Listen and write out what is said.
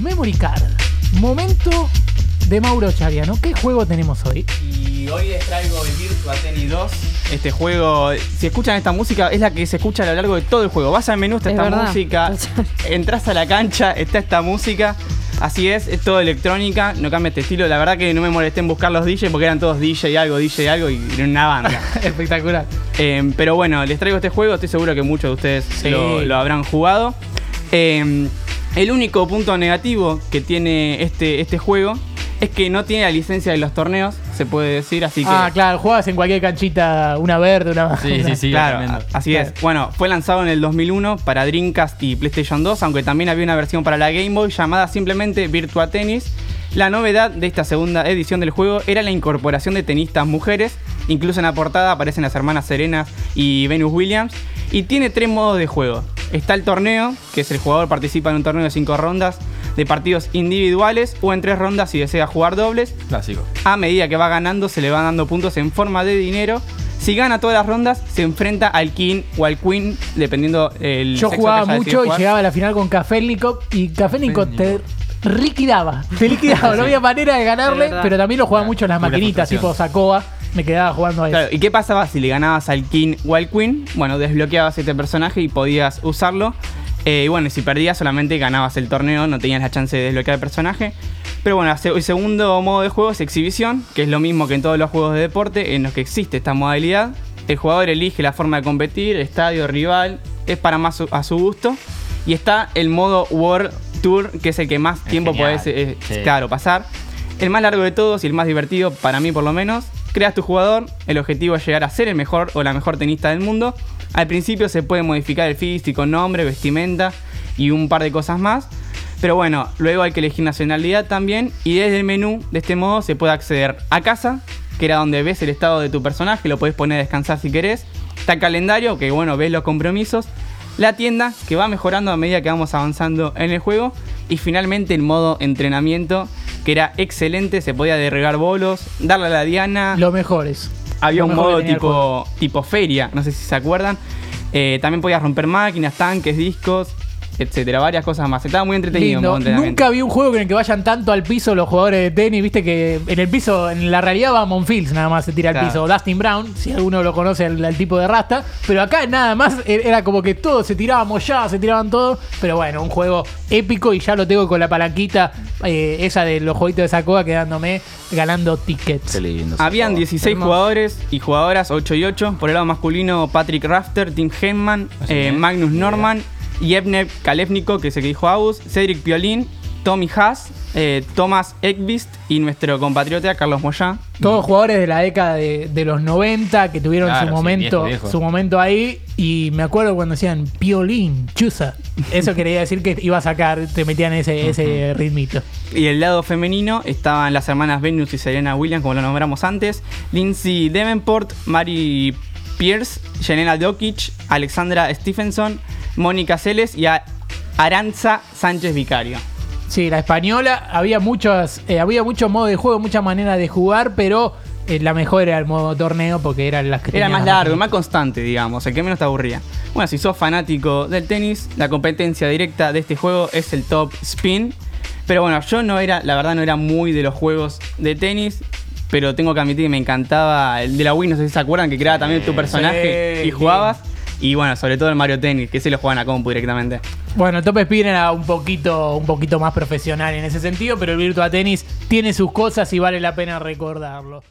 Memory Card. Momento de Mauro Chariano. ¿Qué juego tenemos hoy? Y hoy les traigo el Virtua Tennis 2. Este juego, si escuchan esta música, es la que se escucha a lo largo de todo el juego. Vas al menú, está Es esta verdad. música. Entras a la cancha, está esta música. Así es, es todo electrónica, no cambia este estilo. La verdad que no me molesté en buscar los DJ porque eran todos DJ algo, DJ algo y era una banda. Espectacular. Eh, pero bueno, les traigo este juego, estoy seguro que muchos de ustedes Sí. lo, lo habrán jugado. Eh, el único punto negativo que tiene este, este juego es que no tiene la licencia de los torneos, se puede decir, así que... Ah, claro, jugabas en cualquier canchita, una verde, una Sí, una- sí, sí. Claro, tremendo. así Claro. es. Bueno, fue lanzado en el 2001 para Dreamcast y PlayStation 2, aunque también había una versión para la Game Boy llamada simplemente Virtua Tennis. La novedad de esta segunda edición del juego era la incorporación de tenistas mujeres. Incluso en la portada aparecen las hermanas Serenas y Venus Williams. Y tiene tres modos de juego. Está el torneo, que es el jugador participa en un torneo de cinco rondas de partidos individuales o en tres rondas si desea jugar dobles. Clásico. A medida que va ganando, se le van dando puntos en forma de dinero. Si gana todas las rondas, se enfrenta al King o al Queen, dependiendo el Yo sexo jugaba que haya decidido mucho y jugar. llegaba a la final con Kafelnikov y Kafelnikov te liquidaba. Te liquidaba, no había manera de ganarle, pero también lo jugaba mucho en las maquinitas, tipo Sacoa. Me quedaba jugando a eso. Claro, ¿Y qué pasaba si le ganabas al King o al Queen? Bueno, desbloqueabas este personaje y podías usarlo. Eh, y bueno, si perdías solamente ganabas el torneo, no tenías la chance de desbloquear el personaje. Pero bueno, el segundo modo de juego es exhibición, que es lo mismo que en todos los juegos de deporte en los que existe esta modalidad. El jugador elige la forma de competir, estadio, rival, es para más a su gusto. Y está el modo World Tour, que es el que más Es tiempo genial, podés, eh, sí. claro, pasar. El más largo de todos y el más divertido, para mí por lo menos. Creas tu jugador, el objetivo es llegar a ser el mejor o la mejor tenista del mundo. Al principio se puede modificar el físico, nombre, vestimenta y un par de cosas más. Pero bueno, luego hay que elegir nacionalidad también y desde el menú de este modo se puede acceder a casa, que era donde ves el estado de tu personaje, lo podés poner a descansar si querés. Está calendario, que bueno, ves los compromisos. La tienda, que va mejorando a medida que vamos avanzando en el juego. Y finalmente el modo entrenamiento, que era excelente, se podía derribar bolos, darle a la diana. Lo mejor es. Había lo un mejor modo tipo, tipo feria, no sé si se acuerdan. Eh, también podías romper máquinas, tanques, discos, etcétera, varias cosas más. Estaba muy entretenido. Lindo. Nunca vi un juego en el que vayan tanto al piso los jugadores de tenis. Viste que en el piso, en la realidad va Monfils, nada más se tira al Claro. piso. Dustin Brown, si alguno lo conoce, el, el tipo de rasta. Pero acá nada más e- era como que todos se tirábamos ya, se tiraban todos. Pero bueno, un juego épico y ya lo tengo con la palanquita eh, esa de los jueguitos de Sacoa quedándome ganando tickets. Qué lindo. Habían 16 Hermoso. jugadores y jugadoras, 8 y 8. Por el lado masculino, Patrick Rafter, Tim Henman, eh. Magnus Norman, Yevne Kalevnikov, que es el que dijo Agus, Cedric Piolín, Tommy Haas, eh, Thomas Ekvist y nuestro compatriota Carlos Moyá. Todos jugadores de la década de, de los 90 que tuvieron Claro, su sí, momento, viejo, viejo. su momento ahí. Y me acuerdo cuando decían piolín, chusa. Eso quería decir que iba a sacar, te metían ese, ese ritmito. Y el lado femenino estaban las hermanas Venus y Serena Williams, como lo nombramos antes, Lindsay Davenport, Mary Pierce, Jelena Dokic, Alexandra Stephenson, Mónica Celes y a- Aranza Sánchez Vicario. Sí, la española, había muchos, eh, había muchos modos de juego, muchas maneras de jugar, pero eh, la mejor era el modo torneo porque eran las que Era más largo, más constante, digamos, el que menos te aburría. Bueno, si sos fanático del tenis, la competencia directa de este juego es el Top Spin. Pero bueno, yo no era, la verdad no era muy de los juegos de tenis, pero tengo que admitir que me encantaba el de la Wii, no sé si se acuerdan, que creaba también tu personaje sí, y jugabas. Y bueno, sobre todo el Mario Tennis, que se lo juegan a compu directamente. Bueno, el Top Spin era un poquito, un poquito más profesional en ese sentido, pero el Virtua Tennis tiene sus cosas y vale la pena recordarlo.